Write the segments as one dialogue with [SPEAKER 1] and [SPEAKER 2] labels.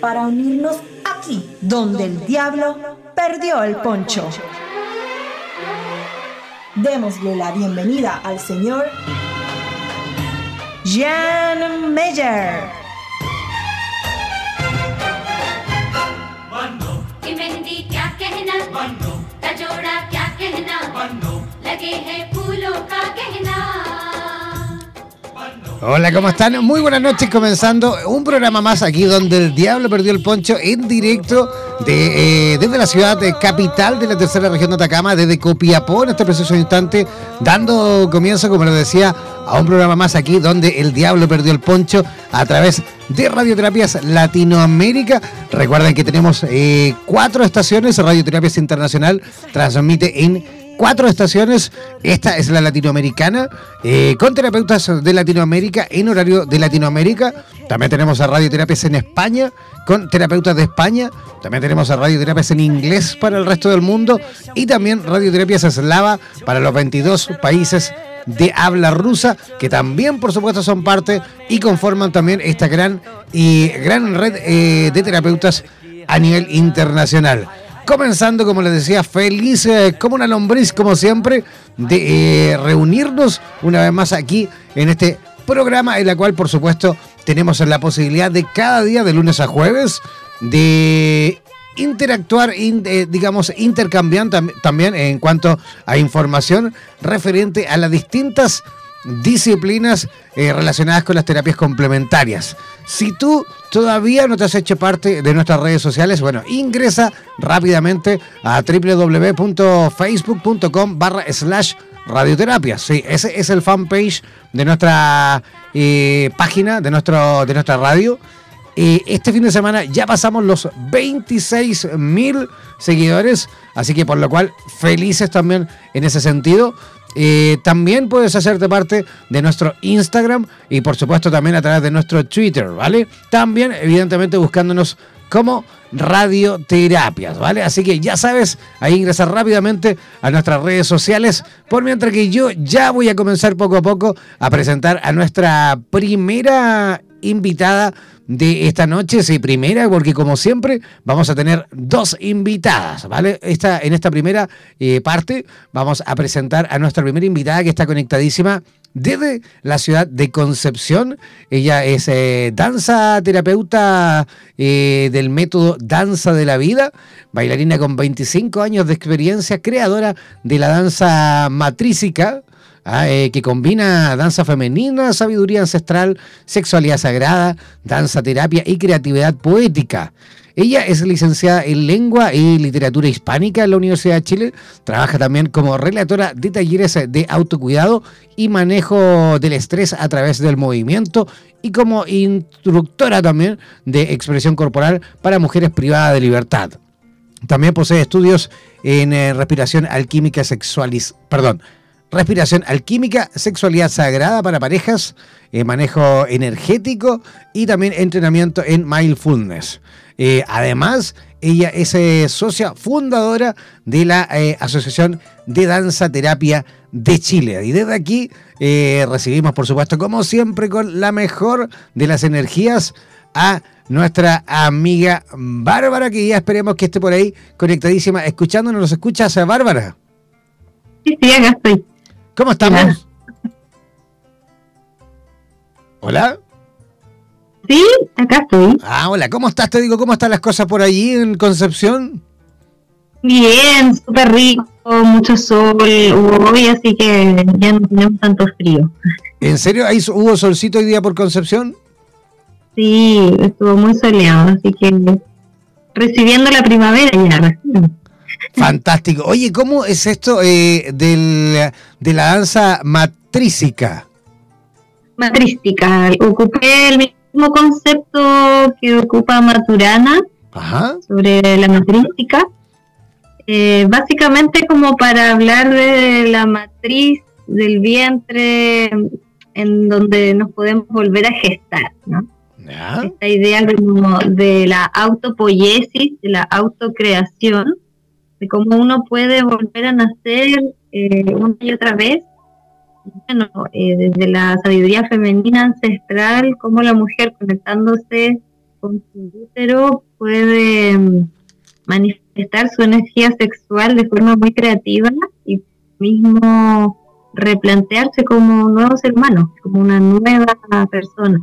[SPEAKER 1] para unirnos aquí donde el diablo perdió el poncho. Démosle la bienvenida al señor Jan Meyer.
[SPEAKER 2] Hola, ¿cómo están? Muy buenas noches, comenzando un programa más aquí donde el diablo perdió el poncho en directo de, eh, desde la ciudad de capital de la tercera región de Atacama, desde Copiapó en este preciso instante, dando comienzo, como les decía, a un programa más aquí donde el diablo perdió el poncho a través de Radioterapias Latinoamérica. Recuerden que tenemos eh, cuatro estaciones, Radioterapias Internacional transmite en cuatro estaciones. Esta es la latinoamericana, eh, con terapeutas de Latinoamérica en horario de Latinoamérica. También tenemos a radioterapias en España, con terapeutas de España. También tenemos a radioterapias en inglés para el resto del mundo. Y también radioterapias eslava para los 22 países de habla rusa, que también por supuesto son parte y conforman también esta gran y gran red eh, de terapeutas a nivel internacional comenzando, como les decía, feliz eh, como una lombriz, como siempre, de eh, reunirnos una vez más aquí en este programa, en la cual, por supuesto, tenemos la posibilidad de cada día, de lunes a jueves, de interactuar, eh, digamos, intercambiar también en cuanto a información referente a las distintas disciplinas eh, relacionadas con las terapias complementarias. Si tú todavía no te has hecho parte de nuestras redes sociales, bueno, ingresa rápidamente a www.facebook.com barra slash radioterapia. Sí, ese es el fanpage de nuestra eh, página, de, nuestro, de nuestra radio. Eh, este fin de semana ya pasamos los 26 mil seguidores, así que por lo cual felices también en ese sentido. También puedes hacerte parte de nuestro Instagram y por supuesto también a través de nuestro Twitter, ¿vale? También evidentemente buscándonos como radioterapias, ¿vale? Así que ya sabes, ahí ingresar rápidamente a nuestras redes sociales, por mientras que yo ya voy a comenzar poco a poco a presentar a nuestra primera invitada de esta noche, sí, primera, porque como siempre vamos a tener dos invitadas, ¿vale? Esta, en esta primera eh, parte vamos a presentar a nuestra primera invitada que está conectadísima desde la ciudad de Concepción. Ella es eh, danza terapeuta eh, del método Danza de la Vida, bailarina con 25 años de experiencia, creadora de la danza matrícica Ah, eh, que combina danza femenina, sabiduría ancestral, sexualidad sagrada, danza terapia y creatividad poética. Ella es licenciada en lengua y literatura hispánica en la Universidad de Chile. Trabaja también como relatora de talleres de autocuidado y manejo del estrés a través del movimiento y como instructora también de expresión corporal para mujeres privadas de libertad. También posee estudios en eh, respiración alquímica sexualis, perdón, respiración alquímica, sexualidad sagrada para parejas, eh, manejo energético y también entrenamiento en mindfulness. Eh, además, ella es eh, socia fundadora de la Asociación de Danza Terapia de Chile. Y desde aquí recibimos, por supuesto, como siempre, con la mejor de las energías a nuestra amiga Bárbara, que ya esperemos que esté por ahí conectadísima, escuchándonos. ¿Nos escuchas, Bárbara?
[SPEAKER 3] Sí, sí, acá estoy.
[SPEAKER 2] ¿Cómo estamos? ¿Hola?
[SPEAKER 3] Sí, acá estoy.
[SPEAKER 2] Ah, hola, ¿cómo estás? Te digo, ¿cómo están las cosas por allí en Concepción?
[SPEAKER 3] Bien, súper rico, mucho sol hoy, así que ya no tenemos tanto frío.
[SPEAKER 2] ¿En serio? ¿Ahí hubo solcito hoy día por Concepción?
[SPEAKER 3] Sí, estuvo muy soleado, así que recibiendo la primavera ya.
[SPEAKER 2] Fantástico. Oye, ¿cómo es esto eh, del, de la danza matrística?
[SPEAKER 3] Matrística. Ocupé el mismo concepto que ocupa Maturana sobre la matrística. Eh, básicamente como para hablar de la matriz del vientre en donde nos podemos volver a gestar, ¿no? Esta idea de la autopoiesis, de la autocreación, de cómo uno puede volver a nacer eh, una y otra vez. Bueno, eh, desde la sabiduría femenina ancestral, cómo la mujer conectándose con su útero puede mm, manifestar su energía sexual de forma muy creativa y mismo replantearse como un nuevo ser humano, como una nueva persona.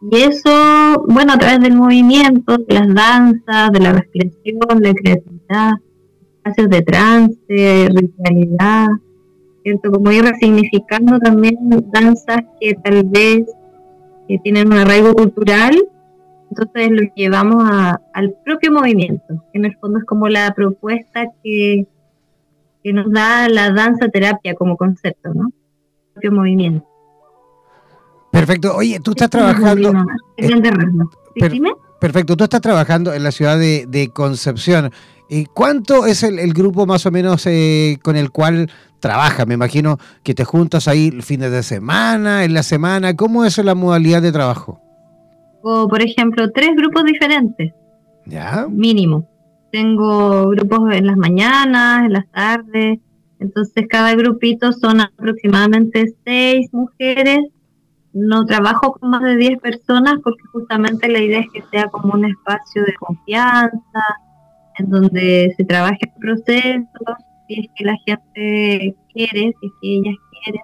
[SPEAKER 3] Y eso, bueno, a través del movimiento, de las danzas, de la respiración, la creatividad, espacios de trance, ritualidad, ¿cierto? Como ir resignificando también danzas que tal vez que tienen un arraigo cultural, entonces lo llevamos al propio movimiento, que en el fondo es como la propuesta que, que nos da la danza terapia como concepto, ¿no? El propio movimiento.
[SPEAKER 2] Perfecto. Oye, tú estás trabajando. perfecto, tú estás trabajando en la ciudad de, Concepción. ¿Y cuánto es el, grupo más o menos eh, con el cual trabajas? Me imagino que te juntas ahí fines de semana, en la semana. ¿Cómo es la modalidad de trabajo?
[SPEAKER 3] O, por ejemplo, tres grupos diferentes.
[SPEAKER 2] ¿Ya?
[SPEAKER 3] Mínimo. Tengo grupos en las mañanas, en las tardes. Entonces, cada grupito son aproximadamente seis mujeres no trabajo con más de 10 personas porque justamente la idea es que sea como un espacio de confianza, en donde se trabaje el proceso, si es que la gente quiere, si es que ellas quieren.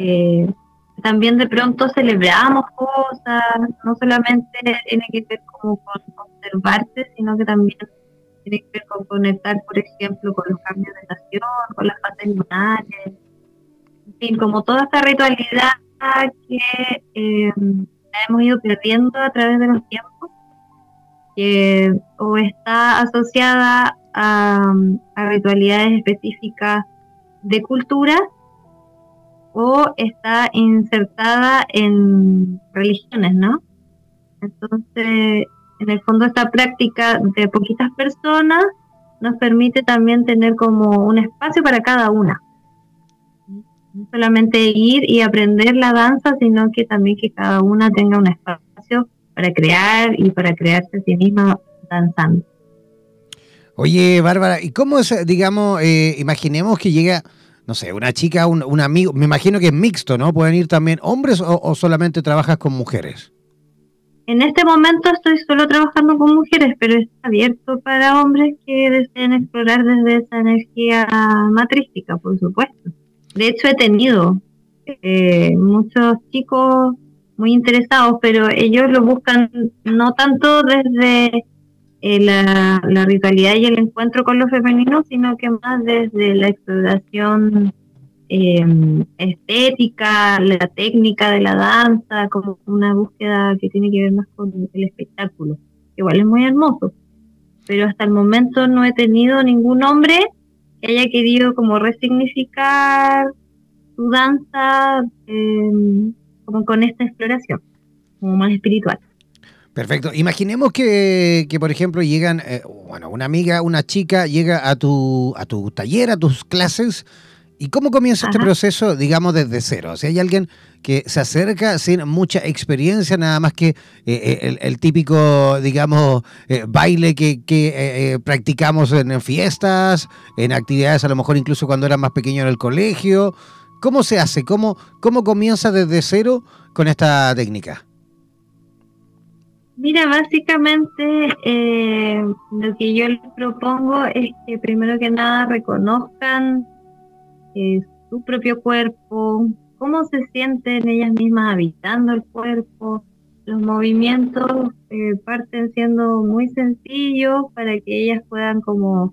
[SPEAKER 3] Eh, también de pronto celebramos cosas, no solamente tiene que ver como con observarse, sino que también tiene que ver con conectar, por ejemplo, con los cambios de estación, con las fases lunares, en fin, como toda esta ritualidad que eh, hemos ido perdiendo a través de los tiempos, que o está asociada a, ritualidades específicas de cultura o está insertada en religiones, ¿no? Entonces, en el fondo esta práctica de poquitas personas nos permite también tener como un espacio para cada una no solamente ir y aprender la danza, sino que también que cada una tenga un espacio para crear y para crearse a sí misma danzando.
[SPEAKER 2] Oye, Bárbara, ¿y cómo es, digamos, eh, imaginemos que llega, no sé, una chica, un, amigo, me imagino que es mixto, ¿no? ¿Pueden ir también hombres o, solamente trabajas con mujeres?
[SPEAKER 3] En este momento estoy solo trabajando con mujeres, pero está abierto para hombres que deseen explorar desde esa energía matrística, por supuesto. De hecho, he tenido eh, muchos chicos muy interesados, pero ellos lo buscan no tanto desde eh, la, ritualidad y el encuentro con lo femenino, sino que más desde la exploración em, estética, la técnica de la danza, como una búsqueda que tiene que ver más con el espectáculo. Igual es muy hermoso, pero hasta el momento no he tenido ningún hombre haya querido como resignificar su danza em, como con esta exploración, como más espiritual.
[SPEAKER 2] Perfecto. Imaginemos que, por ejemplo, llegan, eh, bueno, una amiga, una chica llega a tu, a tu taller, a tus clases, ¿Y cómo comienza este proceso, digamos, desde cero? Si hay alguien que se acerca sin mucha experiencia, nada más que eh, eh, el, típico, digamos, eh, baile que, practicamos en, fiestas, en actividades a lo mejor incluso cuando era más pequeño en el colegio. ¿Cómo se hace? ¿Cómo, cómo comienza desde cero con esta técnica?
[SPEAKER 3] Mira, básicamente lo que yo les propongo es que primero que nada reconozcan su propio cuerpo, cómo se sienten ellas mismas habitando el cuerpo. Los movimientos eh, parten siendo muy sencillos para que ellas puedan como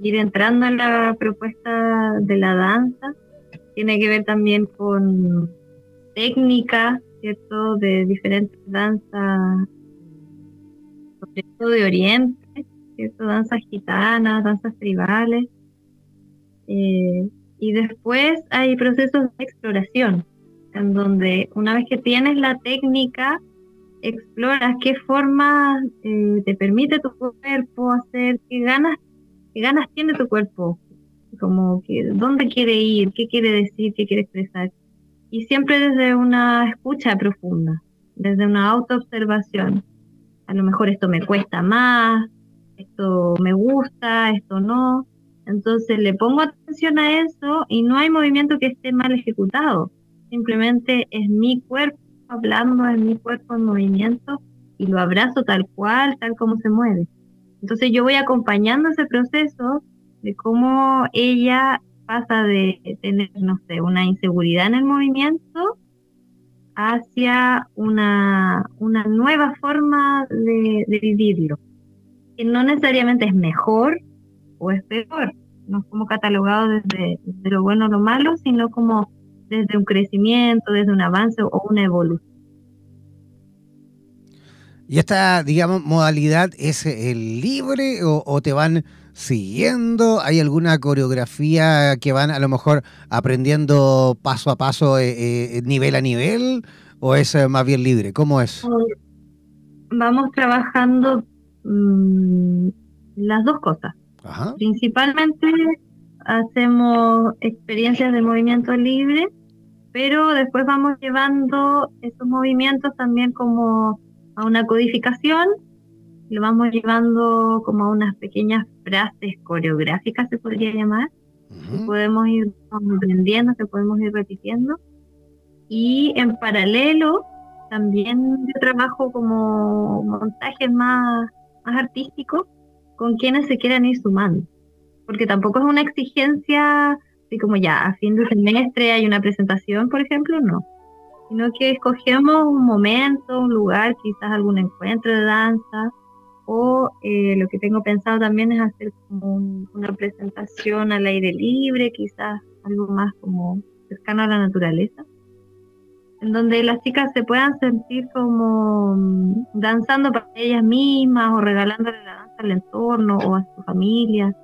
[SPEAKER 3] ir entrando en la propuesta de la danza. Tiene que ver también con técnica, ¿cierto? De diferentes danzas, sobre todo de Oriente, ¿cierto? Danzas gitanas, danzas tribales. Eh, y después hay procesos de exploración, en donde una vez que tienes la técnica, exploras qué forma eh, te permite tu cuerpo hacer, qué ganas, qué ganas tiene tu cuerpo, como que dónde quiere ir, qué quiere decir, qué quiere expresar. Y siempre desde una escucha profunda, desde una autoobservación. A lo mejor esto me cuesta más, esto me gusta, esto no. Entonces le pongo atención a eso y no hay movimiento que esté mal ejecutado. Simplemente es mi cuerpo hablando, es mi cuerpo en movimiento y lo abrazo tal cual, tal como se mueve. Entonces yo voy acompañando ese proceso de cómo ella pasa de tener, no sé, una inseguridad en el movimiento hacia una, una nueva forma de, vivirlo, que no necesariamente es mejor, o es peor. No es como catalogado desde, lo bueno o lo malo, sino como desde un crecimiento, desde un avance o una evolución.
[SPEAKER 2] ¿Y esta, digamos, modalidad es el libre o, te van siguiendo? ¿Hay alguna coreografía que van a lo mejor aprendiendo paso a paso, eh, eh, nivel a nivel? ¿O es eh, más bien libre? ¿Cómo es?
[SPEAKER 3] Vamos trabajando mm, las dos cosas. Principalmente hacemos experiencias de movimiento libre, pero después vamos llevando esos movimientos también como a una codificación, lo vamos llevando como a unas pequeñas frases coreográficas, se podría llamar, que podemos ir aprendiendo, que podemos ir repitiendo. Y en paralelo, también yo trabajo como montajes más, más artísticos, con quienes se quieran ir sumando. Porque tampoco es una exigencia así como ya, a fin de semestre hay una presentación, por ejemplo, no. Sino que escogemos un momento, un lugar, quizás algún encuentro de danza, o eh, lo que tengo pensado también es hacer como una presentación al aire libre, quizás algo más como cercano a la naturaleza, en donde las chicas se puedan sentir como mm, danzando para ellas mismas o regalándole la al entorno o a su familia,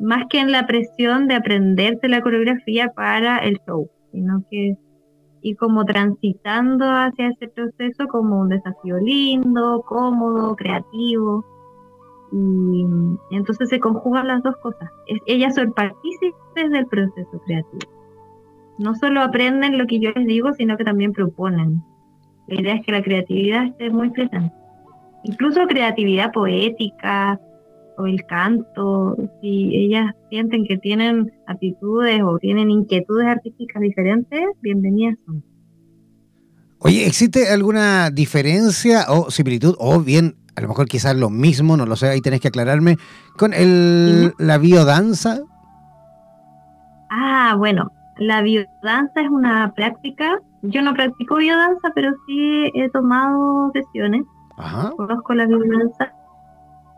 [SPEAKER 3] más que en la presión de aprenderse la coreografía para el show, sino que ir como transitando hacia ese proceso como un desafío lindo, cómodo, creativo. Y, entonces se conjugan las dos cosas. ellas son partícipes del proceso creativo. No solo aprenden lo que yo les digo, sino que también proponen. La idea es que la creatividad esté muy presente incluso creatividad poética o el canto, si ellas sienten que tienen aptitudes o tienen inquietudes artísticas diferentes, bienvenidas son.
[SPEAKER 2] Oye, ¿existe alguna diferencia o similitud o bien a lo mejor quizás lo mismo, no lo sé, ahí tenés que aclararme, con el, la biodanza?
[SPEAKER 3] Ah, bueno, la biodanza es una práctica, yo no practico biodanza, pero sí he tomado sesiones. Conozco la biodanza,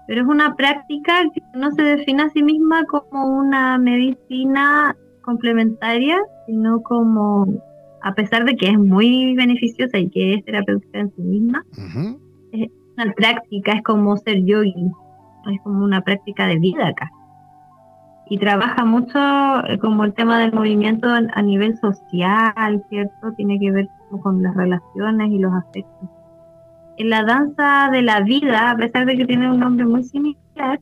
[SPEAKER 3] pero es una práctica que no se define a sí misma como una medicina complementaria, sino como, a pesar de que es muy beneficiosa y que es terapéutica en sí misma, es una práctica, es como ser yogi, es como una práctica de vida acá. Y trabaja mucho eh, como el tema del movimiento a nivel social, ¿cierto? Tiene que ver con las relaciones y los afectos la danza de la vida, a pesar de que tiene un nombre muy similar,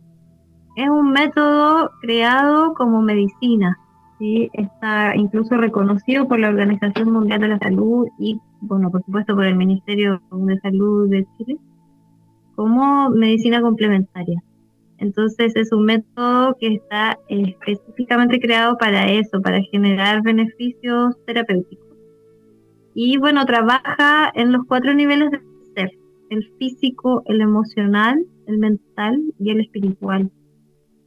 [SPEAKER 3] es un método creado como medicina, ¿sí? está incluso reconocido por la Organización Mundial de la Salud y, bueno, por supuesto por el Ministerio de Salud de Chile como medicina complementaria. Entonces es un método que está específicamente creado para eso, para generar beneficios terapéuticos. Y bueno, trabaja en los cuatro niveles ser, el físico, el emocional, el mental y el espiritual,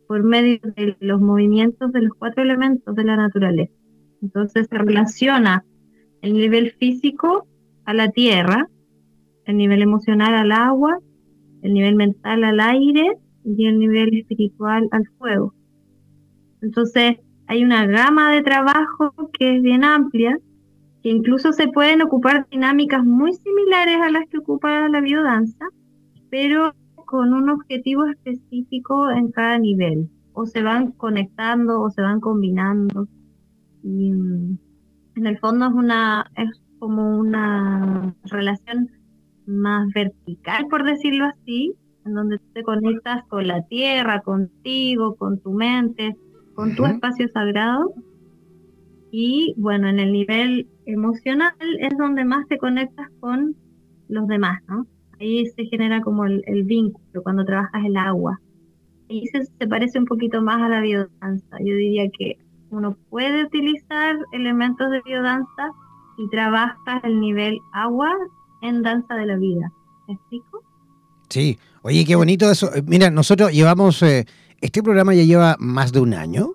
[SPEAKER 3] por medio de los movimientos de los cuatro elementos de la naturaleza. Entonces se relaciona el nivel físico a la tierra, el nivel emocional al agua, el nivel mental al aire y el nivel espiritual al fuego. Entonces, hay una gama de trabajo que es bien amplia, que incluso se pueden ocupar dinámicas muy similares a las que ocupa la biodanza, pero con un objetivo específico en cada nivel. O se van conectando o se van combinando. Y mm, en el fondo es una es como una relación más vertical, por decirlo así, en donde te conectas con la tierra, contigo, con tu mente, con tu espacio sagrado. Y bueno, en el nivel emocional es donde más te conectas con los demás, ¿no? Ahí se genera como el, vínculo cuando trabajas el agua. Y se, parece un poquito más a la biodanza. Yo diría que uno puede utilizar elementos de biodanza y trabajas el nivel agua en danza de la vida. ¿Me explico?
[SPEAKER 2] Sí, oye, qué bonito eso. Mira, nosotros llevamos, eh, este programa ya lleva más de un año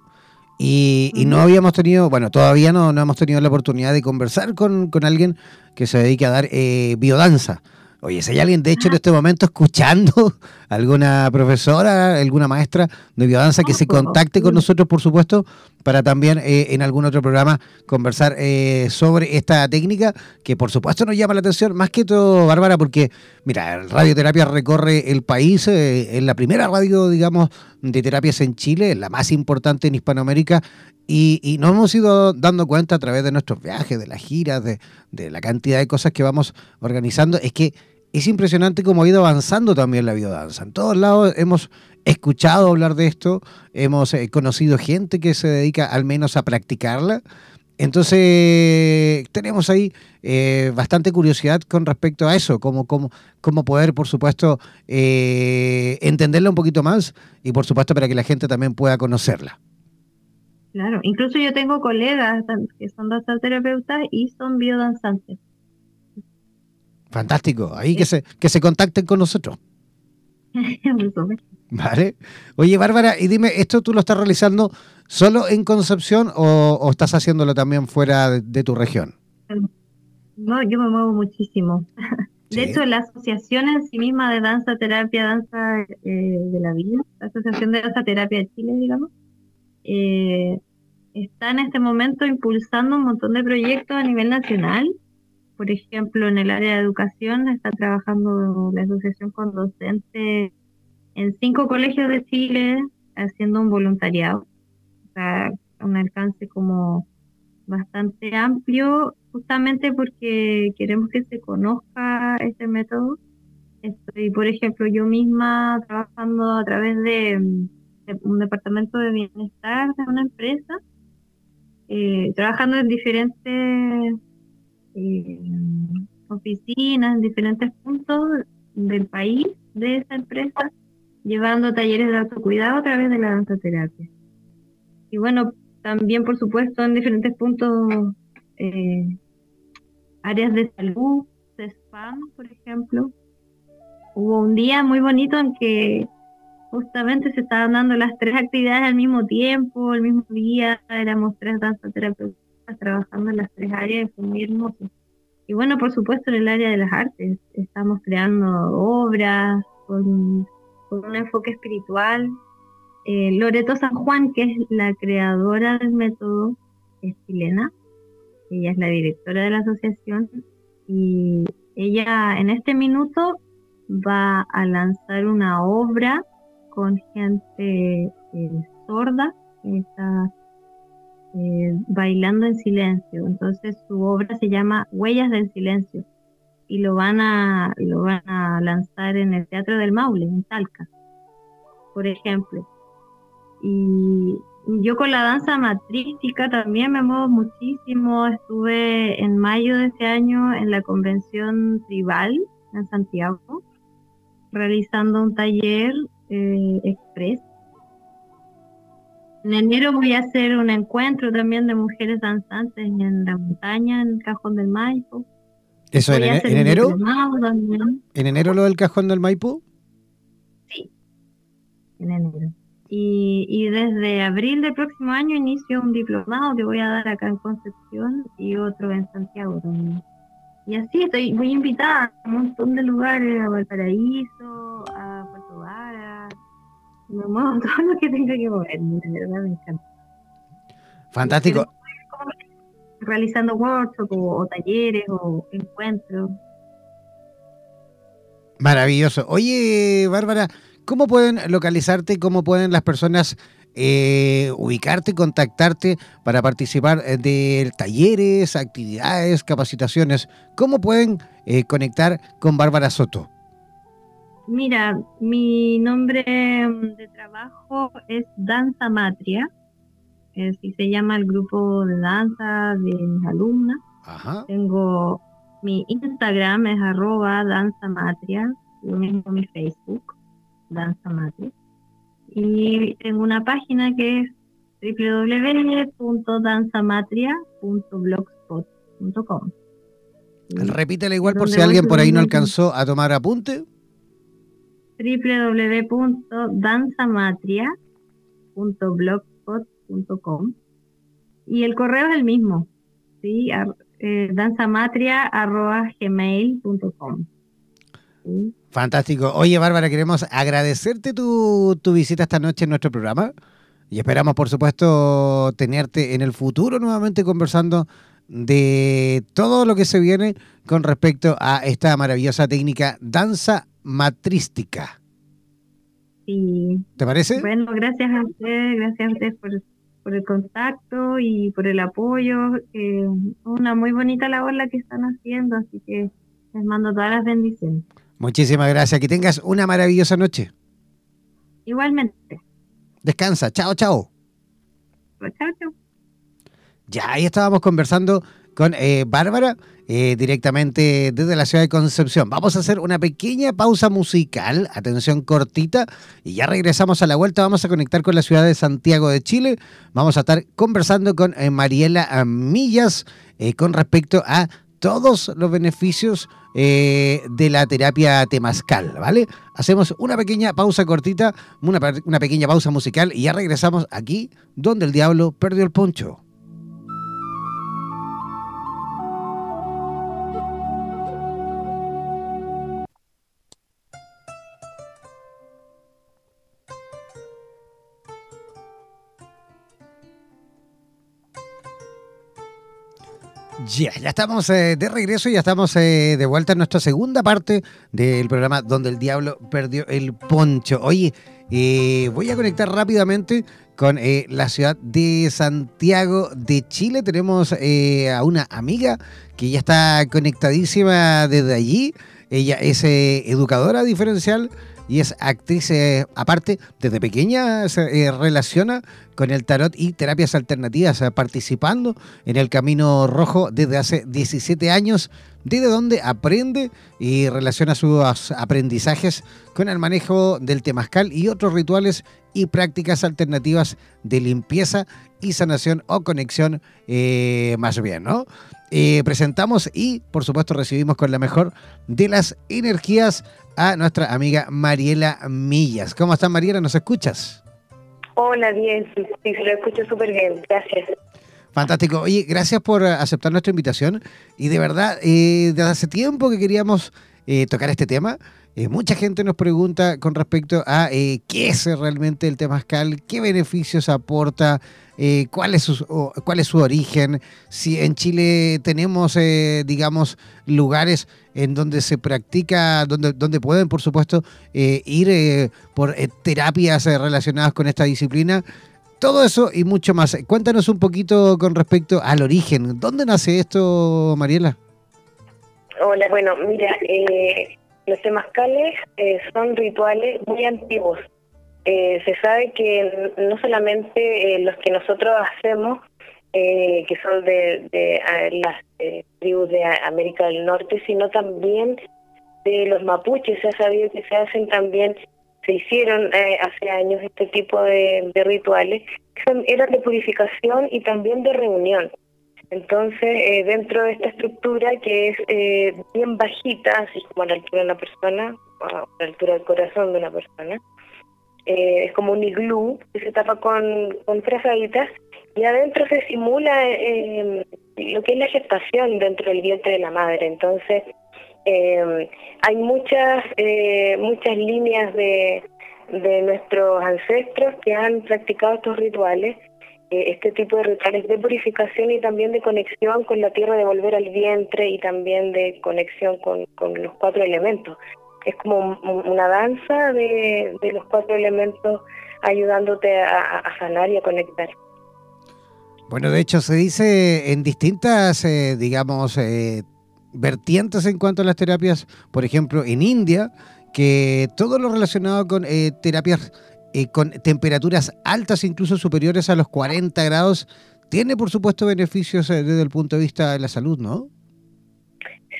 [SPEAKER 2] y, no habíamos tenido, bueno, todavía no, no, hemos tenido la oportunidad de conversar con, con alguien que se dedique a dar eh, biodanza. Oye, si hay alguien, de hecho, en este momento escuchando, alguna profesora, alguna maestra de biodanza que se contacte con nosotros, por supuesto, para también eh, en algún otro programa conversar eh, sobre esta técnica que, por supuesto, nos llama la atención, más que todo, Bárbara, porque, mira, radioterapia recorre el país, eh, es la primera radio, digamos, de terapias en Chile, la más importante en Hispanoamérica, y, y, nos hemos ido dando cuenta a través de nuestros viajes, de las giras, de, de la cantidad de cosas que vamos organizando, es que es impresionante cómo ha ido avanzando también la biodanza. En todos lados hemos escuchado hablar de esto, hemos eh, conocido gente que se dedica al menos a practicarla. Entonces, tenemos ahí eh, bastante curiosidad con respecto a eso, cómo, cómo, cómo poder, por supuesto, eh, entenderla un poquito más y, por supuesto, para que la gente también pueda conocerla.
[SPEAKER 3] Claro, incluso yo tengo colegas que son terapeutas y son biodanzantes.
[SPEAKER 2] Fantástico. Ahí que se, que se contacten con nosotros. vale. Oye, Bárbara, y dime, ¿esto tú lo estás realizando solo en Concepción o, estás haciéndolo también fuera de, tu región?
[SPEAKER 3] No, yo me muevo muchísimo. De hecho, la asociación en sí misma de danza, terapia, danza eh, de la vida, la Asociación de Danza Terapia de Chile, digamos, eh, está en este momento impulsando un montón de proyectos a nivel nacional por ejemplo, en el área de educación está trabajando la asociación con docentes en cinco colegios de Chile haciendo un voluntariado, un alcance como bastante amplio, justamente porque queremos que se conozca este método. Estoy, por ejemplo, yo misma trabajando a través de, un departamento de bienestar de una empresa, eh, trabajando en diferentes eh, oficinas en diferentes puntos del país de esa empresa, llevando talleres de autocuidado a través de la danza terapia. Y bueno, también por supuesto en diferentes puntos, eh, áreas de salud, spam, por ejemplo. Hubo un día muy bonito en que justamente se estaban dando las tres actividades al mismo tiempo, el mismo día, éramos tres terapeutas trabajando en las tres áreas, fue muy hermoso. Y bueno, por supuesto en el área de las artes, estamos creando obras con, un enfoque espiritual. Eh, Loreto San Juan, que es la creadora del método, es chilena, ella es la directora de la asociación y ella en este minuto va a lanzar una obra con gente eh, sorda que está eh, bailando en silencio. Entonces su obra se llama Huellas del Silencio y lo van a lo van a lanzar en el Teatro del Maule en Talca, por ejemplo. Y yo con la danza matrística también me muevo muchísimo. Estuve en mayo de este año en la convención tribal en Santiago, realizando un taller eh, express. En enero voy a hacer un encuentro también de mujeres danzantes en la montaña, en el Cajón del Maipo.
[SPEAKER 2] ¿Eso en, enero? ¿En enero lo del Cajón del Maipo?
[SPEAKER 3] Sí, en enero. Y, desde abril del próximo año inicio un diplomado que voy a dar acá en Concepción y otro en Santiago también. Y así estoy invitada a un montón de lugares, a Valparaíso, a. Me muevo todo lo que tenga que mover, de verdad me encanta.
[SPEAKER 2] Fantástico.
[SPEAKER 3] Realizando workshops o talleres o encuentros.
[SPEAKER 2] Maravilloso. Oye, Bárbara, ¿Cómo pueden localizarte? ¿Cómo pueden las personas eh, ubicarte, contactarte para participar eh, de talleres, actividades, capacitaciones? ¿Cómo pueden eh, conectar con Bárbara Soto?
[SPEAKER 3] Mira, mi nombre mm, de trabajo es Danza Matria, así se llama el grupo de danza de mis alumnas. Tengo mi Instagram es arroba danza matria, lo mismo mi Facebook. Danza Matria. Y tengo una página que es www.danzamatria.blogspot.com.
[SPEAKER 2] Repítela igual por si alguien por ahí no alcanzó a tomar apunte.
[SPEAKER 3] www.danzamatria.blogspot.com y el correo es el mismo, ¿sí? Eh, danzamatria.gmail.com.
[SPEAKER 2] Fantástico. Oye, Bárbara, queremos agradecerte tu, visita esta noche en nuestro programa y esperamos, por supuesto, tenerte en el futuro nuevamente conversando de todo lo que se viene con respecto a esta maravillosa técnica danza matrística.
[SPEAKER 3] Sí.
[SPEAKER 2] ¿Te parece?
[SPEAKER 3] Bueno, gracias a usted, gracias a usted por, el contacto y por el apoyo. Eh, una muy bonita labor la que están haciendo, así que les mando todas las bendiciones.
[SPEAKER 2] Muchísimas gracias. Que tengas una maravillosa noche.
[SPEAKER 3] Igualmente.
[SPEAKER 2] Descansa. Chao, chao.
[SPEAKER 3] Pues, chao, chao.
[SPEAKER 2] Ya, ahí estábamos conversando con eh, Bárbara eh, directamente desde la ciudad de Concepción. Vamos a hacer una pequeña pausa musical, atención cortita, y ya regresamos a la vuelta. Vamos a conectar con la ciudad de Santiago de Chile. Vamos a estar conversando con eh, Mariela Millas con respecto a todos los beneficios eh, de la terapia temazcal, ¿vale? Hacemos una pequeña pausa cortita, una, una pequeña pausa musical y ya regresamos aquí donde el diablo perdió el poncho. Ya, ya estamos eh, de regreso, y ya estamos eh, de vuelta en nuestra segunda parte del programa donde el diablo perdió el poncho. Oye, eh, voy a conectar rápidamente con la ciudad de Santiago de Chile. Tenemos a una amiga que ya está conectadísima desde allí. Ella es educadora diferencial y es actriz, eh, aparte, desde pequeña se eh, relaciona con el tarot y terapias alternativas, eh, participando en el Camino Rojo desde hace 17 años, desde donde aprende y relaciona sus aprendizajes con el manejo del temazcal y otros rituales y prácticas alternativas de limpieza y sanación o conexión más bien, ¿no? presentamos y por supuesto recibimos con la mejor de las energías a nuestra amiga Mariela Millas. ¿Cómo estás, Mariela? ¿Nos escuchas?
[SPEAKER 4] Hola, bien, sí lo escucho súper bien, gracias.
[SPEAKER 2] Fantástico. Oye, gracias por aceptar nuestra invitación. Y de verdad, eh, desde hace tiempo que queríamos eh, tocar este tema. Eh, mucha gente nos pregunta con respecto a eh, qué es realmente el temazcal, qué beneficios aporta, eh, cuál, es su, cuál es su origen, si en Chile tenemos, digamos, lugares en donde se practica, donde, donde pueden, por supuesto, ir por terapias relacionadas con esta disciplina. Todo eso y mucho más. Cuéntanos un poquito con respecto al origen. ¿Dónde nace esto, Mariela?
[SPEAKER 4] Hola, bueno, mira, los temazcales son rituales muy antiguos eh, se sabe que no solamente eh, los que nosotros hacemos, eh, que son de, de las tribus de América del Norte, sino también de los mapuches. Se ha sabido que se hacen también, se hicieron hace años este tipo de, rituales, que eran de purificación y también de reunión. Entonces, dentro de esta estructura que es bien bajita, así como a la altura de una persona, a la altura del corazón de una persona, eh, es como un iglú que se tapa con, con frazaditas y adentro se simula eh, lo que es la gestación dentro del vientre de la madre. Entonces, eh, hay muchas, muchas líneas de, de nuestros ancestros que han practicado estos rituales, este tipo de rituales de purificación y también de conexión con la tierra, de volver al vientre y también de conexión con, con los cuatro elementos es como una danza de, los cuatro elementos ayudándote a, sanar y a conectar.
[SPEAKER 2] Bueno, de hecho se dice en distintas, eh, digamos, eh, vertientes en cuanto a las terapias, por ejemplo, en India, que todo lo relacionado con eh, terapias con temperaturas altas, incluso superiores a los 40 grados, tiene por supuesto beneficios desde el punto de vista de la salud, ¿no?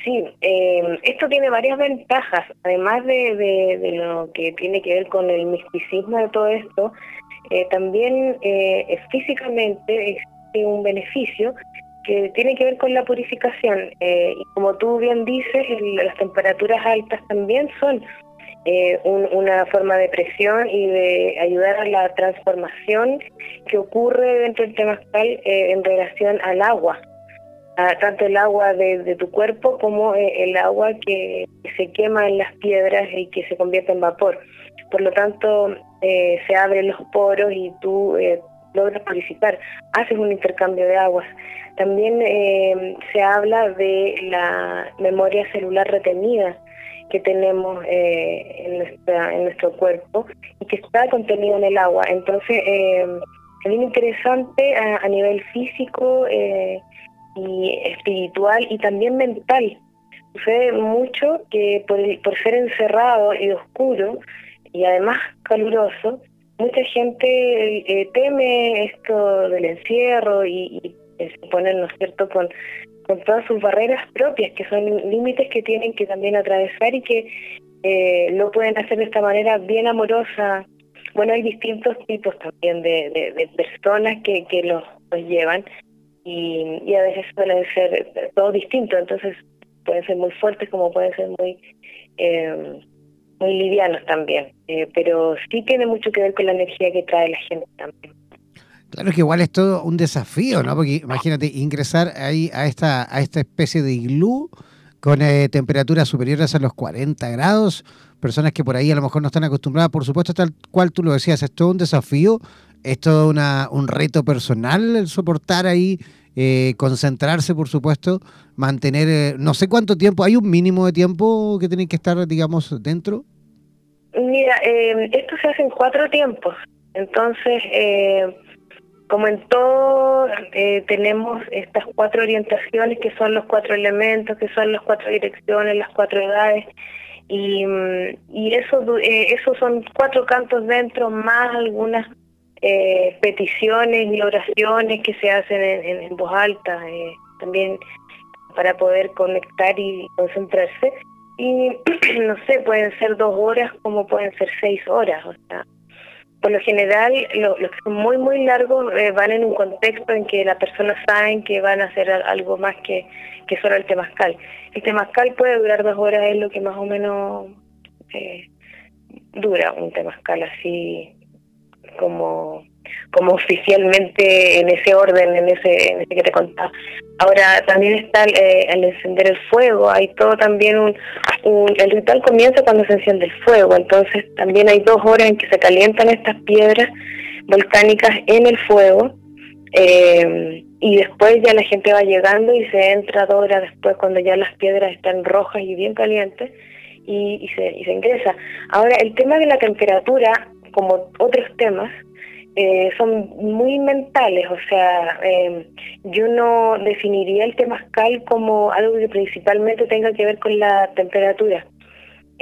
[SPEAKER 4] Sí, eh, esto tiene varias ventajas, además de, de, lo que tiene que ver con el misticismo de todo esto, eh, también eh, físicamente existe un beneficio que tiene que ver con la purificación. y como tú bien dices, las temperaturas altas también son una forma de presión y de ayudar a la transformación que ocurre dentro del temazcal en relación al agua tanto el agua de, tu cuerpo como eh, el agua que se quema en las piedras y que se convierte en vapor. Por lo tanto, eh, se abren los poros y tú eh, logras purificar, haces un intercambio de aguas. También se habla de la memoria celular retenida que tenemos en, nuestra, en nuestro cuerpo y que está contenida en el agua. Entonces, es bien interesante a, nivel físico y espiritual y también mental. Sucede mucho que por ser encerrado y oscuro y además caluroso, mucha gente eh, teme esto del encierro y, se ponen, ¿no es cierto?, con, con todas sus barreras propias, que son límites que tienen que también atravesar y que eh, lo pueden hacer de esta manera bien amorosa. Bueno, hay distintos tipos también de, de, personas que, que los, los llevan y, a veces suelen ser todo distinto, entonces pueden ser muy fuertes como pueden ser muy eh, muy livianos también, eh, pero sí tiene mucho que ver con la energía que trae la gente también.
[SPEAKER 2] Claro que igual es todo un desafío, ¿no? Porque imagínate ingresar ahí a esta a esta especie de iglú con eh, temperaturas superiores a los 40 grados, personas que por ahí a lo mejor no están acostumbradas, por supuesto, tal cual tú lo decías, es todo un desafío es todo una, un reto personal el soportar ahí, eh, concentrarse, por supuesto, mantener, eh, no sé cuánto tiempo, ¿hay un mínimo de tiempo que tienen que estar, digamos, dentro?
[SPEAKER 4] Mira, eh, esto se hace en cuatro tiempos, entonces, como en todo, tenemos estas cuatro orientaciones que son los cuatro elementos, que son las cuatro direcciones, las cuatro edades, y, y eso, eso son cuatro cantos dentro, más algunas eh, peticiones y oraciones que se hacen en, voz alta, eh, también para poder conectar y concentrarse. Y no sé, pueden ser dos horas como pueden ser seis horas. O sea, por lo general, los que son muy, muy largos eh, van en un contexto en que la persona sabe que van a hacer algo más que, que solo el temazcal. El temazcal puede durar dos horas, es lo que más o menos dura un temazcal así como como oficialmente en ese orden, en ese, en ese que te contaba. Ahora también está eh, el encender el fuego, hay todo también un, El ritual comienza cuando se enciende el fuego, entonces también hay dos horas en que se calientan estas piedras volcánicas en el fuego eh, y después ya la gente va llegando y se entra dos horas después cuando ya las piedras están rojas y bien calientes y, se, y se ingresa. Ahora, el tema de la temperatura como otros temas, eh, son muy mentales, o sea, eh, yo no definiría el temazcal como algo que principalmente tenga que ver con la temperatura.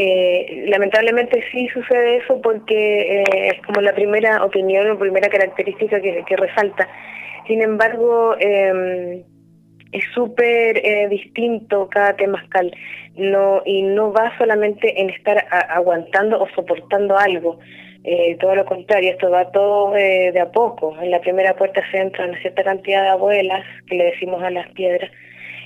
[SPEAKER 4] Eh, lamentablemente sí sucede eso porque eh, es como la primera opinión o primera característica que, resalta. Sin embargo, em, es súper eh, distinto cada temazcal no, y no va solamente en estar aguantando o soportando algo. Todo lo contrario, esto va todo de a poco. En la primera puerta se entra una cierta cantidad de abuelas, que le decimos a las piedras,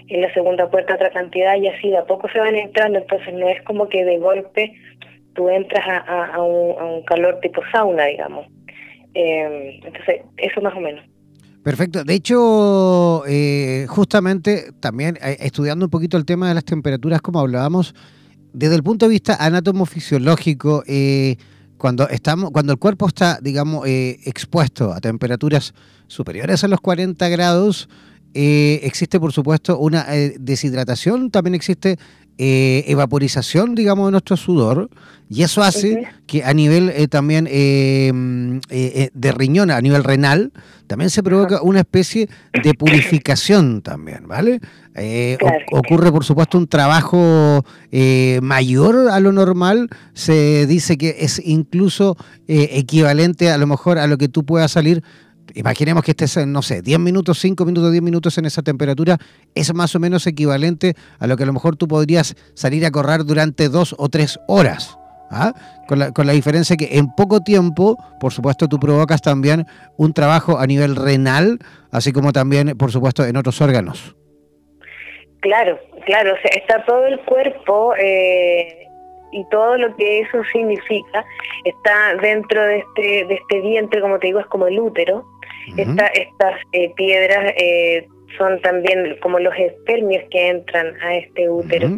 [SPEAKER 4] en la segunda puerta otra cantidad y así de a poco se van entrando, entonces no es como que de golpe tú entras a, un, calor tipo sauna, digamos. Eh, entonces, eso más o menos.
[SPEAKER 2] Perfecto. De hecho, eh, justamente también eh, estudiando un poquito el tema de las temperaturas, como hablábamos, desde el punto de vista anatomofisiológico, cuando estamos, cuando el cuerpo está, digamos, expuesto a temperaturas superiores a los 40 grados, eh, existe, por supuesto, una eh, deshidratación, también existe eh, evaporización, digamos, de nuestro sudor, y eso hace que a nivel también de riñón, a nivel renal, también se provoca una especie de purificación también, ¿vale? Ocurre, por supuesto, un trabajo mayor a lo normal, se dice que es incluso equivalente a lo mejor a lo que tú puedas salir imaginemos que estés, no sé, 10 minutos, 5 minutos, 10 minutos en esa temperatura, es más o menos equivalente a lo que a lo mejor tú podrías salir a correr durante dos o tres horas. ¿ah? Con, la, con la diferencia que en poco tiempo, por supuesto, tú provocas también un trabajo a nivel renal, así como también, por supuesto, en otros órganos.
[SPEAKER 4] Claro, claro, o sea, está todo el cuerpo eh, y todo lo que eso significa está dentro de este, de este vientre, como te digo, es como el útero, estas eh, piedras eh, son también como los espermios que entran a este útero.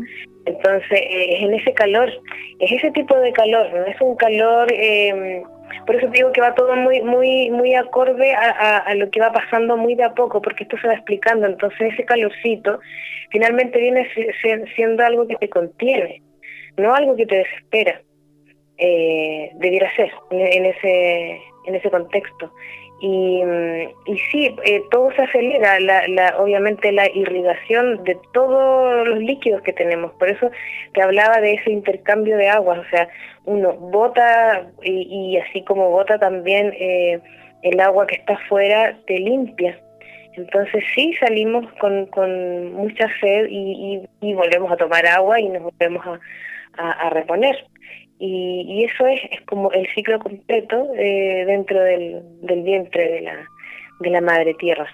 [SPEAKER 4] Entonces, eh, es en ese calor, es ese tipo de calor, no es un calor, em, por eso digo que va todo muy muy muy acorde a, lo que va pasando muy de a poco, porque esto se va explicando. Entonces, ese calorcito finalmente viene siendo algo que te contiene, no algo que te desespera. debiera ser en, ese en ese contexto y, y sí, eh, todo se acelera, la, la, obviamente la irrigación de todos los líquidos que tenemos. Por eso te hablaba de ese intercambio de aguas, o sea, uno bota y, así como bota también eh, el agua que está afuera, te limpia. Entonces sí salimos con, con mucha sed y, y, volvemos a tomar agua y nos volvemos a, a reponer. Y, eso es, es, como el ciclo completo eh, dentro del, vientre de la, de la madre tierra.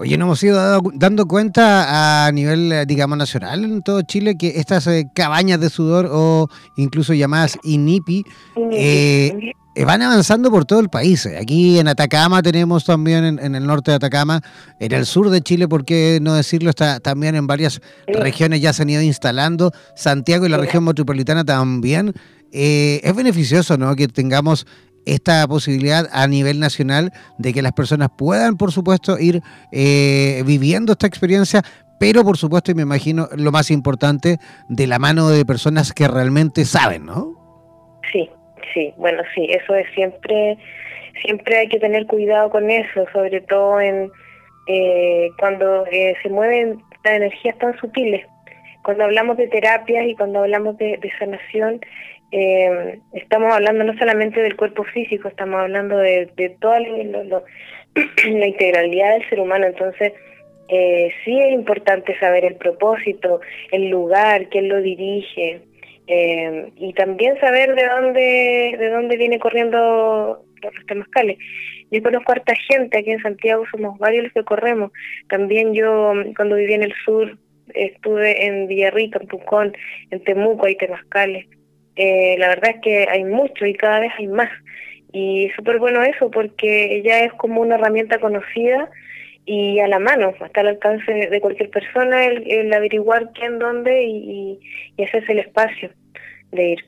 [SPEAKER 2] Oye, nos hemos ido dando cuenta a nivel, eh, digamos, nacional en todo Chile que estas eh, cabañas de sudor o incluso llamadas INIPI eh, van avanzando por todo el país. Aquí en Atacama tenemos también, en, el norte de Atacama, en el sur de Chile, por qué no decirlo, está también en varias regiones ya se han ido instalando. Santiago y la región metropolitana también. Eh, es beneficioso ¿no? que tengamos esta posibilidad a nivel nacional de que las personas puedan, por supuesto, ir eh, viviendo esta experiencia, pero por supuesto, y me imagino lo más importante, de la mano de personas que realmente saben, ¿no?
[SPEAKER 4] Sí, bueno, sí, eso es siempre, siempre hay que tener cuidado con eso, sobre todo en eh, cuando eh, se mueven las energías tan sutiles. Cuando hablamos de terapias y cuando hablamos de, sanación, eh, estamos hablando no solamente del cuerpo físico, estamos hablando de, de toda la integralidad del ser humano. Entonces, sí es importante saber el propósito, el lugar, quién lo dirige, eh, y también saber de dónde de dónde viene corriendo los temazcales. Yo conozco a harta gente, aquí en Santiago somos varios los que corremos. También yo, cuando viví en el sur, estuve en Villarrica, en Pucón, en Temuco, hay temazcales. Eh, la verdad es que hay muchos y cada vez hay más. Y súper bueno eso porque ya es como una herramienta conocida y a la mano, hasta al alcance de cualquier persona el, averiguar quién, dónde y, y, hacerse el espacio de ir.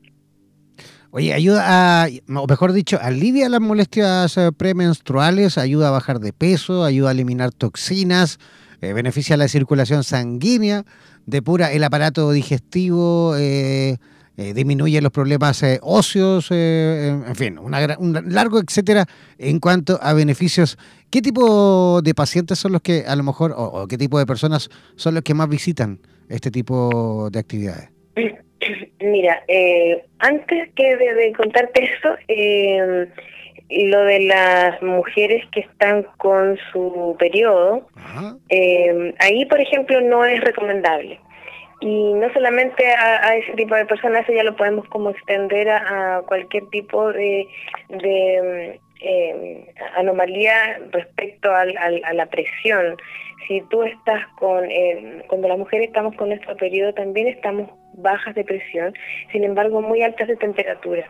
[SPEAKER 2] Oye, ayuda a, o mejor dicho, alivia las molestias eh, premenstruales, ayuda a bajar de peso, ayuda a eliminar toxinas, eh, beneficia la circulación sanguínea, depura el aparato digestivo, eh, disminuye los problemas óseos, en fin, una, un largo etcétera en cuanto a beneficios. ¿Qué tipo de pacientes son los que a lo mejor, o, o qué tipo de personas son los que más visitan este tipo de actividades?
[SPEAKER 4] Mira, eh, antes que de, contarte eso, eh, lo de las mujeres que están con su periodo, eh, ahí, por ejemplo, no es recomendable. Y no solamente a, ese tipo de personas, eso ya lo podemos como extender a, cualquier tipo de, de eh, anomalía respecto a la presión. Si tú estás con, eh, cuando las mujeres estamos con nuestro periodo, también estamos bajas de presión, sin embargo muy altas de temperatura.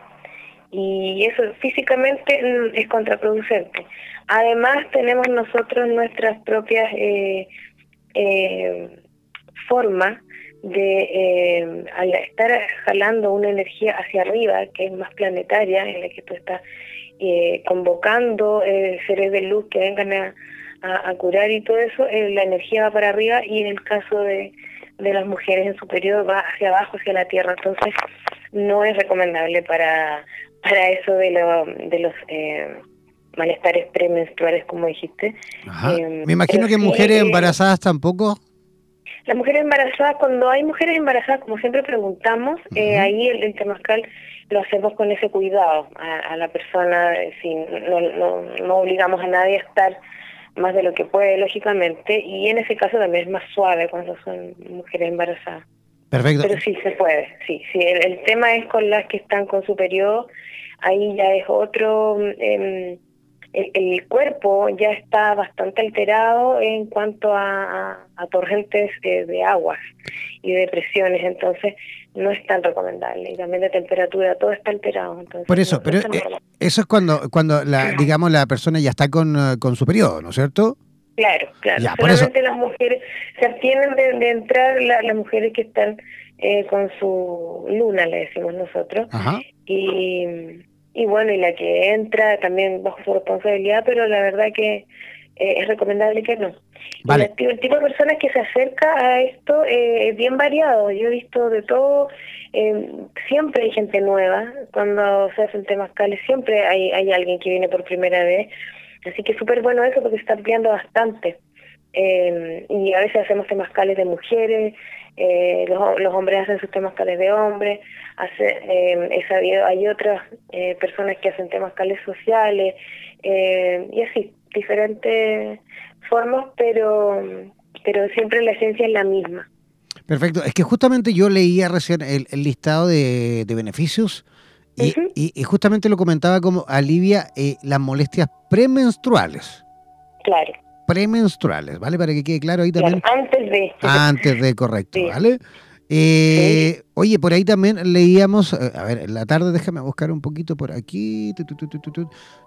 [SPEAKER 4] Y eso físicamente mm, es contraproducente. Además tenemos nosotros nuestras propias eh, formas de eh, al estar jalando una energía hacia arriba, que es más planetaria, en la que tú estás eh, convocando eh, seres de luz que vengan a, curar y todo eso, eh, la energía va para arriba y en el caso de, de las mujeres en su periodo va hacia abajo, hacia la tierra. Entonces no es recomendable para, para eso de, lo, de los... malestares premenstruales, como dijiste.
[SPEAKER 2] Me imagino que mujeres embarazadas tampoco.
[SPEAKER 4] Las mujeres embarazadas, cuando hay mujeres embarazadas, como siempre preguntamos, eh, ahí el, el temazcal lo hacemos con ese cuidado a, la persona, eh, sin, no, no, no obligamos a nadie a estar más de lo que puede, lógicamente, y en ese caso también es más suave cuando son mujeres embarazadas.
[SPEAKER 2] Perfecto.
[SPEAKER 4] Pero sí se puede, sí, sí. El, tema es con las que están con su periodo, ahí ya es otro... Eh, el, cuerpo ya está bastante alterado en cuanto a, torrentes de, aguas y de presiones, entonces no es tan recomendable. Y también de temperatura, todo está alterado. Entonces
[SPEAKER 2] Por eso, pero eh, eso es cuando, cuando la, digamos, la persona ya está con, eh, con su periodo, ¿no es cierto?
[SPEAKER 4] Claro, claro. Solamente las mujeres, se abstienen de, entrar las mujeres que están eh, con su luna, le decimos nosotros. Ajá. Y y bueno, y la que entra también bajo su responsabilidad, pero la verdad que eh, es recomendable que no. El, tipo de personas que se acerca a esto eh, es bien variado. Yo he visto de todo. Eh, siempre hay gente nueva. Cuando se hacen temazcales, siempre hay, hay alguien que viene por primera vez. Así que súper bueno eso porque está ampliando bastante. y a veces hacemos temazcales de mujeres, eh, los, los, hombres hacen sus temas cales de hombres, hace, eh, he sabido, hay otras eh, personas que hacen temas cales sociales, eh, y así, diferentes formas, pero, pero siempre la esencia es la misma.
[SPEAKER 2] Perfecto, es que justamente yo leía recién el, listado de, beneficios y, y, justamente lo comentaba como alivia las molestias premenstruales.
[SPEAKER 4] Claro
[SPEAKER 2] premenstruales, ¿vale? Para que quede claro ahí también.
[SPEAKER 4] antes de.
[SPEAKER 2] Antes de, correcto, ¿vale? Eh, oye, por ahí también leíamos, eh, a ver, en la tarde déjame buscar un poquito por aquí.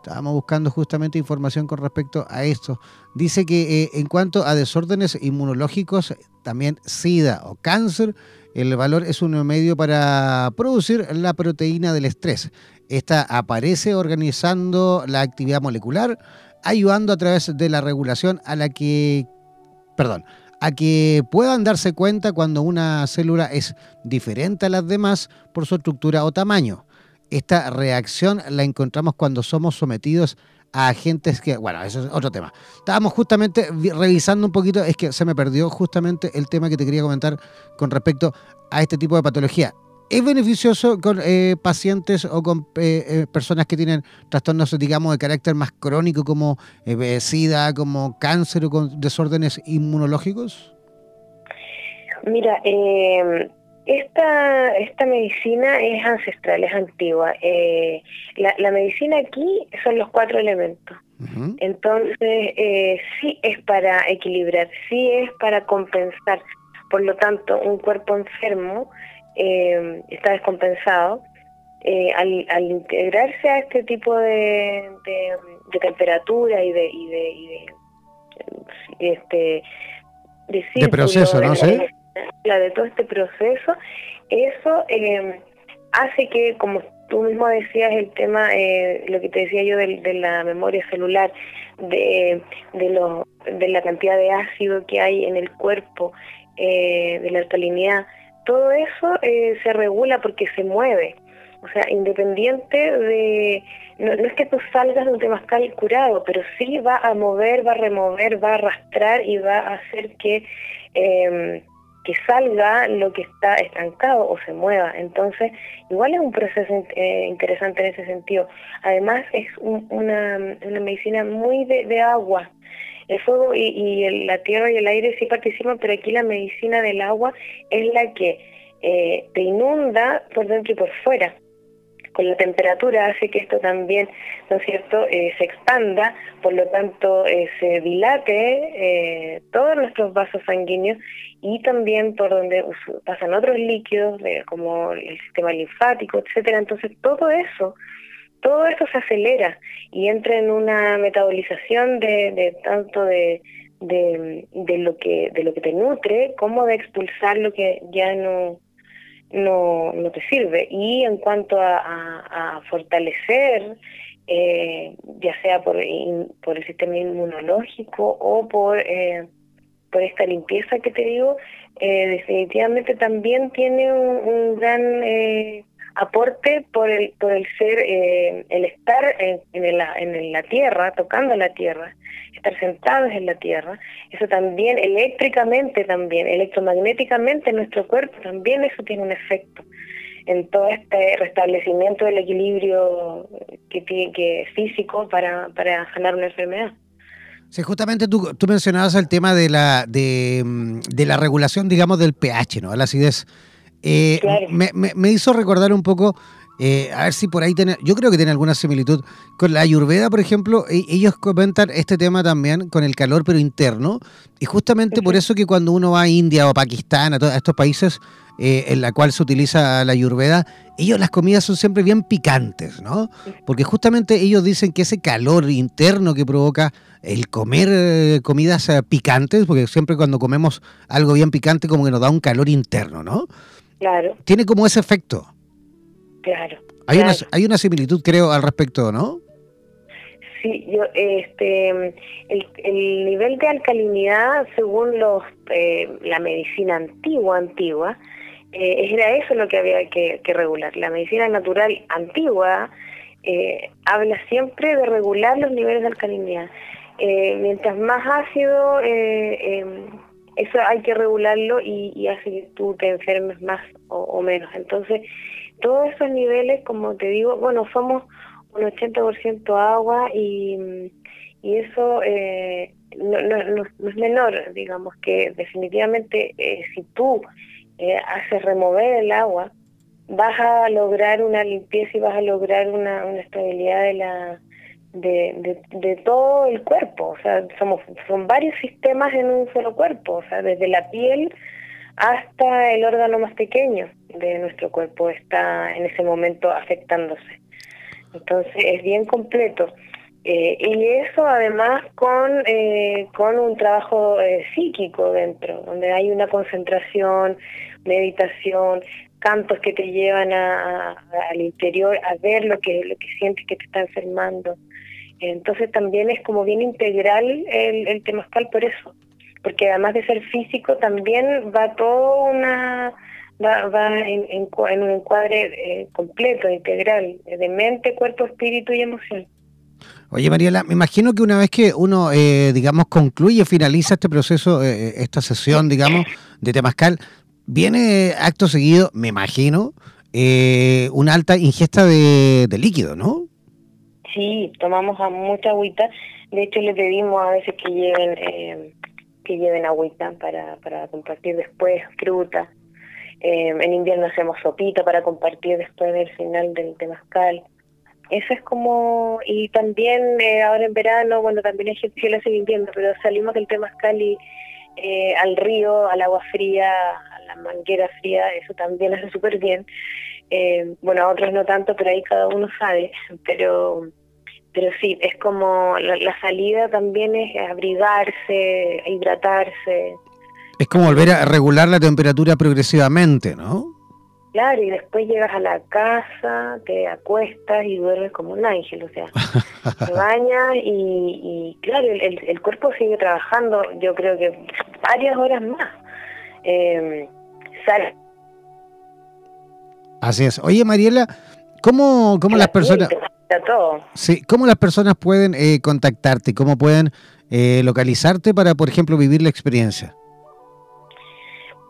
[SPEAKER 2] Estábamos buscando justamente información con respecto a esto. Dice que eh, en cuanto a desórdenes inmunológicos, también SIDA o cáncer, el valor es un medio para producir la proteína del estrés. Esta aparece organizando la actividad molecular, ayudando a través de la regulación a la que, perdón, a que puedan darse cuenta cuando una célula es diferente a las demás por su estructura o tamaño. Esta reacción la encontramos cuando somos sometidos a agentes que, bueno, eso es otro tema. Estábamos justamente revisando un poquito, es que se me perdió justamente el tema que te quería comentar con respecto a este tipo de patología. ¿Es beneficioso con eh, pacientes o con eh, eh, personas que tienen trastornos, digamos, de carácter más crónico como SIDA, como cáncer o con desórdenes inmunológicos?
[SPEAKER 4] Mira, esta, esta medicina es ancestral, es antigua. La, medicina aquí son los cuatro elementos. Entonces, sí es para equilibrar, sí es para compensar. Por lo tanto, un cuerpo enfermo eh, está descompensado, eh, al, integrarse a este tipo de, de, temperatura y de, y de, y de, este
[SPEAKER 2] de, proceso, ¿no? sé
[SPEAKER 4] de todo este proceso, eso eh, hace que, como tú mismo decías, el tema, eh, lo que te decía yo de, de la memoria celular, de, de, lo, de la cantidad de ácido que hay en el cuerpo, eh, de la alcalinidad, todo eso eh, se regula porque se mueve. O sea, independiente de... No, es que tú salgas de un temazcal curado, pero sí va a mover, va a remover, va a arrastrar y va a hacer que em, que salga lo que está estancado o se mueva. Entonces, igual es un proceso eh, interesante en ese sentido. Además, es una, medicina muy de, agua. El fuego y, la tierra y el aire sí participan, pero aquí la medicina del agua es la que eh, te inunda por dentro y por fuera con la temperatura hace que esto también, ¿no es cierto?, eh, se expanda, por lo tanto eh, se dilate todos nuestros vasos sanguíneos y también por donde pasan otros líquidos como el sistema linfático, etcétera. Entonces todo eso, todo esto se acelera y entra en una metabolización de, de tanto de, de, lo que de lo que te nutre como de expulsar lo que ya no no, no te sirve. Y en cuanto a, fortalecer, eh, ya sea por, por el sistema inmunológico o por, eh, por esta limpieza que te digo, eh, definitivamente también tiene un, gran aporte por el, por el ser, el estar en, en, la, en la tierra, tocando la tierra, estar sentados en la Tierra, eso también eléctricamente también, electromagnéticamente en nuestro cuerpo también eso tiene un efecto en todo este restablecimiento del equilibrio que tiene que físico para, para sanar una enfermedad.
[SPEAKER 2] Sí, justamente tú, tú mencionabas el tema de la, de, de la regulación, digamos, del pH, ¿no? La acidez. Eh, me, me, me, hizo recordar un poco eh, a ver si por ahí tiene, yo creo que tiene alguna similitud con la ayurveda, por ejemplo, e, ellos comentan este tema también con el calor pero interno y justamente por eso que cuando uno va a India o Pakistán, a, todos estos países eh, en la cual se utiliza la ayurveda, ellos las comidas son siempre bien picantes, ¿no? Porque justamente ellos dicen que ese calor interno que provoca el comer eh, comidas picantes, porque siempre cuando comemos algo bien picante como que nos da un calor interno, ¿no?
[SPEAKER 4] Claro.
[SPEAKER 2] Tiene como ese efecto.
[SPEAKER 4] Claro.
[SPEAKER 2] Hay, Una, hay una similitud, creo, al respecto, ¿no?
[SPEAKER 4] Sí, yo, este, el, el nivel de alcalinidad, según los, eh, la medicina antigua, antigua, eh, era eso lo que había que, regular. La medicina natural antigua eh, habla siempre de regular los niveles de alcalinidad. mientras más ácido, em, eso hay que regularlo y, hace que tú te enfermes más o, menos. Entonces, todos esos niveles, como te digo, bueno, somos un 80% agua y, y eso eh, no, es menor, digamos que definitivamente eh, si tú eh, haces remover el agua, vas a lograr una limpieza y vas a lograr una, una estabilidad de la de, de, de, todo el cuerpo, o sea, somos son varios sistemas en un solo cuerpo, o sea, desde la piel hasta el órgano más pequeño de nuestro cuerpo está en ese momento afectándose. Entonces es bien completo. Eh, y eso además con, eh, con un trabajo eh, psíquico dentro, donde hay una concentración, meditación, cantos que te llevan a, al interior a ver lo que, lo que sientes que te está enfermando. Entonces también es como bien integral el, el temazcal por eso porque además de ser físico también va todo una va, en, un encuadre eh, completo, integral, de mente, cuerpo, espíritu y emoción.
[SPEAKER 2] Oye, Mariela, me imagino que una vez que uno, eh, digamos, concluye, finaliza este proceso, eh, esta sesión, digamos, de Temascal, viene acto seguido, me imagino, una alta ingesta de, de, líquido, ¿no?
[SPEAKER 4] Sí, tomamos a mucha agüita. De hecho, le pedimos a veces que lleven que lleven agüita para, para compartir después, fruta. Eh, en invierno hacemos sopita para compartir después del final del temazcal. Eso es como, y también eh, ahora en verano, bueno, también hay gente que lo hace invierno, pero salimos del temazcal y eh, al río, al agua fría, a la manguera fría, eso también hace súper bien. bueno, a otros no tanto, pero ahí cada uno sabe, pero pero sí, es como la, salida también es abrigarse, hidratarse.
[SPEAKER 2] Es como volver a regular la temperatura progresivamente, ¿no?
[SPEAKER 4] Claro, y después llegas a la casa, te acuestas y duermes como un ángel, o sea, te bañas y, claro, el, cuerpo sigue trabajando, yo creo que varias horas más. Eh, sale.
[SPEAKER 2] Así es. Oye, Mariela, ¿cómo, cómo las personas
[SPEAKER 4] todo.
[SPEAKER 2] Sí, ¿cómo las personas pueden eh, contactarte? ¿Cómo pueden eh, localizarte para, por ejemplo, vivir la experiencia?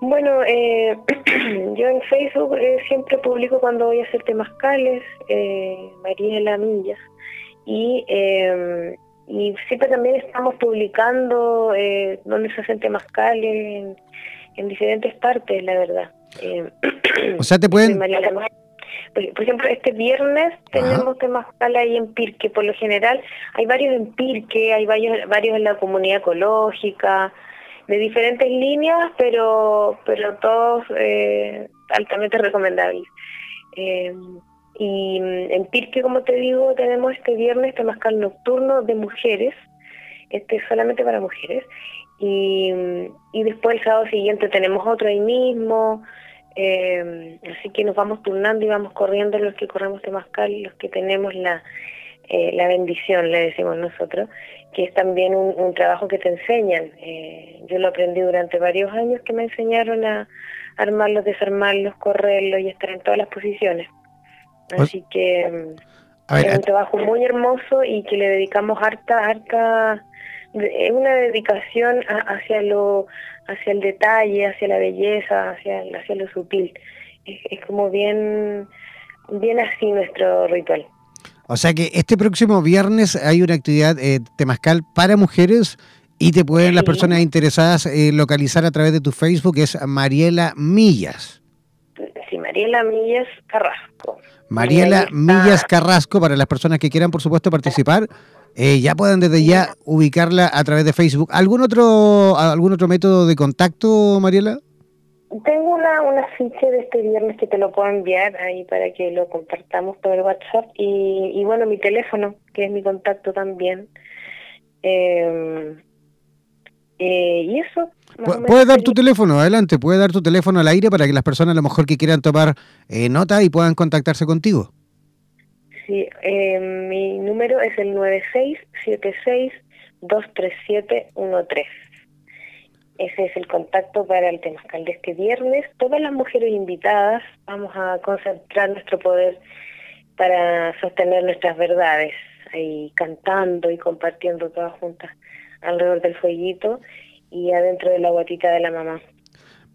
[SPEAKER 4] Bueno, eh, yo en Facebook eh, siempre publico cuando voy a hacer temazcales, eh, Mariela Millas, y, eh, y siempre también estamos publicando eh, donde se hacen temazcales en, en diferentes partes, la verdad. Eh,
[SPEAKER 2] O sea, te pueden...
[SPEAKER 4] Mariela Millas. Por, ejemplo, este viernes tenemos temazcal ahí en Pirque, por lo general hay varios en Pirque, hay varios, varios en la comunidad ecológica, de diferentes líneas, pero pero todos eh, altamente recomendables. Eh, y mm, en Pirque, como te digo, tenemos este viernes temazcal nocturno de mujeres, este es solamente para mujeres, y, mm, y después el sábado siguiente tenemos otro ahí mismo, eh, así que nos vamos turnando y vamos corriendo los que corremos temazcal y los que tenemos la, eh, la bendición, le decimos nosotros, que es también un, un trabajo que te enseñan. Eh, yo lo aprendí durante varios años que me enseñaron a armarlos, desarmarlos, correrlos y estar en todas las posiciones. Así que
[SPEAKER 2] ver,
[SPEAKER 4] es un trabajo muy hermoso y que le dedicamos harta, harta, es una dedicación a- hacia lo, hacia el detalle, hacia la belleza, hacia, hacia lo sutil. Es, es como bien, bien así nuestro ritual.
[SPEAKER 2] O sea que este próximo viernes hay una actividad eh, temazcal para mujeres y te pueden las personas interesadas eh, localizar a través de tu Facebook, es Mariela Millas.
[SPEAKER 4] Sí, Mariela Millas Carrasco.
[SPEAKER 2] Mariela. Millas Carrasco, para las personas que quieran, por supuesto, participar, eh, ya pueden desde ya ubicarla a través de Facebook. ¿Algún otro, algún otro método de contacto, Mariela?
[SPEAKER 4] Tengo una, un afiche de este viernes que te lo puedo enviar ahí para que lo compartamos por el WhatsApp y, y bueno, mi teléfono, que es mi contacto también. Eh, eh, y eso.
[SPEAKER 2] Puedes dar tu teléfono, adelante, puedes dar tu teléfono al aire para que las personas a lo mejor que quieran tomar eh, nota y puedan contactarse contigo.
[SPEAKER 4] Sí, eh, mi número es el 9676-23713. Ese es el contacto para el Temazcal de este viernes. Todas las mujeres invitadas vamos a concentrar nuestro poder para sostener nuestras verdades, ahí cantando y compartiendo todas juntas alrededor del fueguito y adentro de la guatita de la mamá.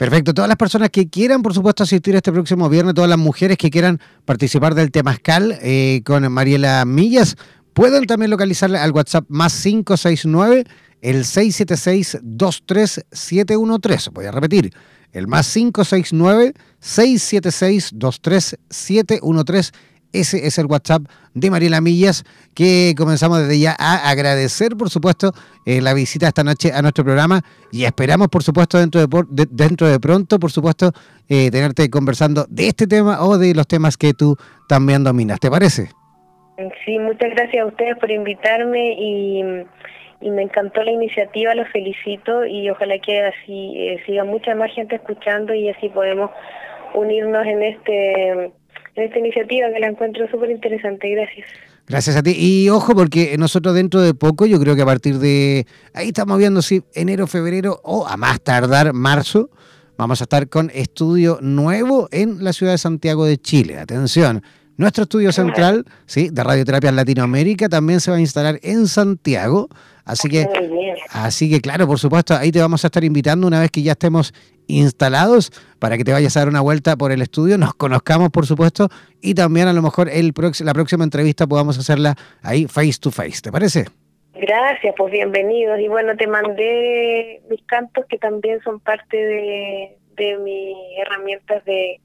[SPEAKER 2] Perfecto. Todas las personas que quieran, por supuesto, asistir este próximo viernes, todas las mujeres que quieran participar del Temazcal eh, con Mariela Millas, pueden también localizarla al WhatsApp más 569 el 676-23713. Voy a repetir, el más 569 676-23713. Ese es el WhatsApp de Mariela Millas, que comenzamos desde ya a agradecer, por supuesto, eh, la visita esta noche a nuestro programa y esperamos, por supuesto, dentro de, por- de- dentro de pronto, por supuesto, eh, tenerte conversando de este tema o de los temas que tú también dominas. ¿Te parece?
[SPEAKER 4] Sí, muchas gracias a ustedes por invitarme y, me encantó la iniciativa, los felicito y ojalá que así eh, siga mucha más gente escuchando y así podemos unirnos en este esta iniciativa que la encuentro súper interesante. Gracias.
[SPEAKER 2] Gracias a ti. Y ojo, porque nosotros dentro de poco, yo creo que a partir de ahí estamos viendo si enero, febrero o a más tardar marzo, vamos a estar con estudio nuevo en la ciudad de Santiago de Chile. Atención. Nuestro estudio central, sí, de radioterapia en Latinoamérica, también se va a instalar en Santiago. Así que. Así que claro, por supuesto, ahí te vamos a estar invitando una vez que ya estemos instalados para que te vayas a dar una vuelta por el estudio, nos conozcamos por supuesto y también a lo mejor el la próxima entrevista podamos hacerla ahí face to face, ¿te parece?
[SPEAKER 4] Gracias, pues bienvenidos. Y bueno, te mandé mis cantos que también son parte de, de mis herramientas de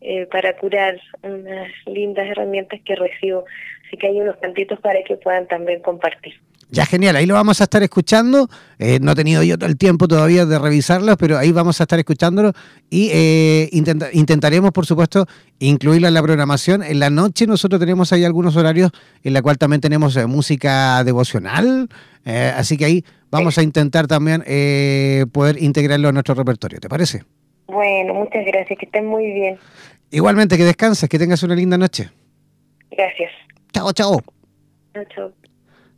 [SPEAKER 4] eh, para curar, unas lindas herramientas que recibo. Así que hay unos cantitos para que puedan también compartir.
[SPEAKER 2] Ya genial, ahí lo vamos a estar escuchando. Eh, no he tenido yo el tiempo todavía de revisarlos, pero ahí vamos a estar escuchándolo y eh, intenta- intentaremos, por supuesto, incluirlo en la programación. En la noche nosotros tenemos ahí algunos horarios en la cual también tenemos eh, música devocional, eh, así que ahí vamos a intentar también eh, poder integrarlo a nuestro repertorio. ¿Te parece?
[SPEAKER 4] Bueno, muchas gracias, que estén muy bien.
[SPEAKER 2] Igualmente, que descanses, que tengas una linda noche.
[SPEAKER 4] Gracias.
[SPEAKER 2] Chao, chao.
[SPEAKER 4] Chao, chao.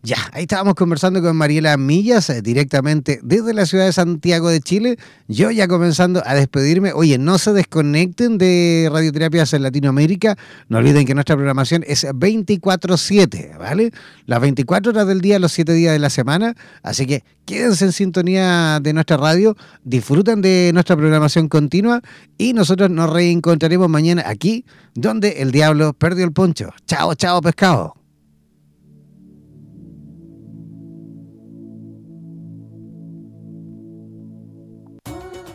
[SPEAKER 2] Ya, ahí estábamos conversando con Mariela Millas eh, directamente desde la ciudad de Santiago de Chile. Yo ya comenzando a despedirme. Oye, no se desconecten de Radioterapias en Latinoamérica. No olviden que nuestra programación es 24/7, ¿vale? Las 24 horas del día, los 7 días de la semana. Así que quédense en sintonía de nuestra radio, disfruten de nuestra programación continua y nosotros nos reencontraremos mañana aquí donde el diablo perdió el poncho. Chao, chao, pescado.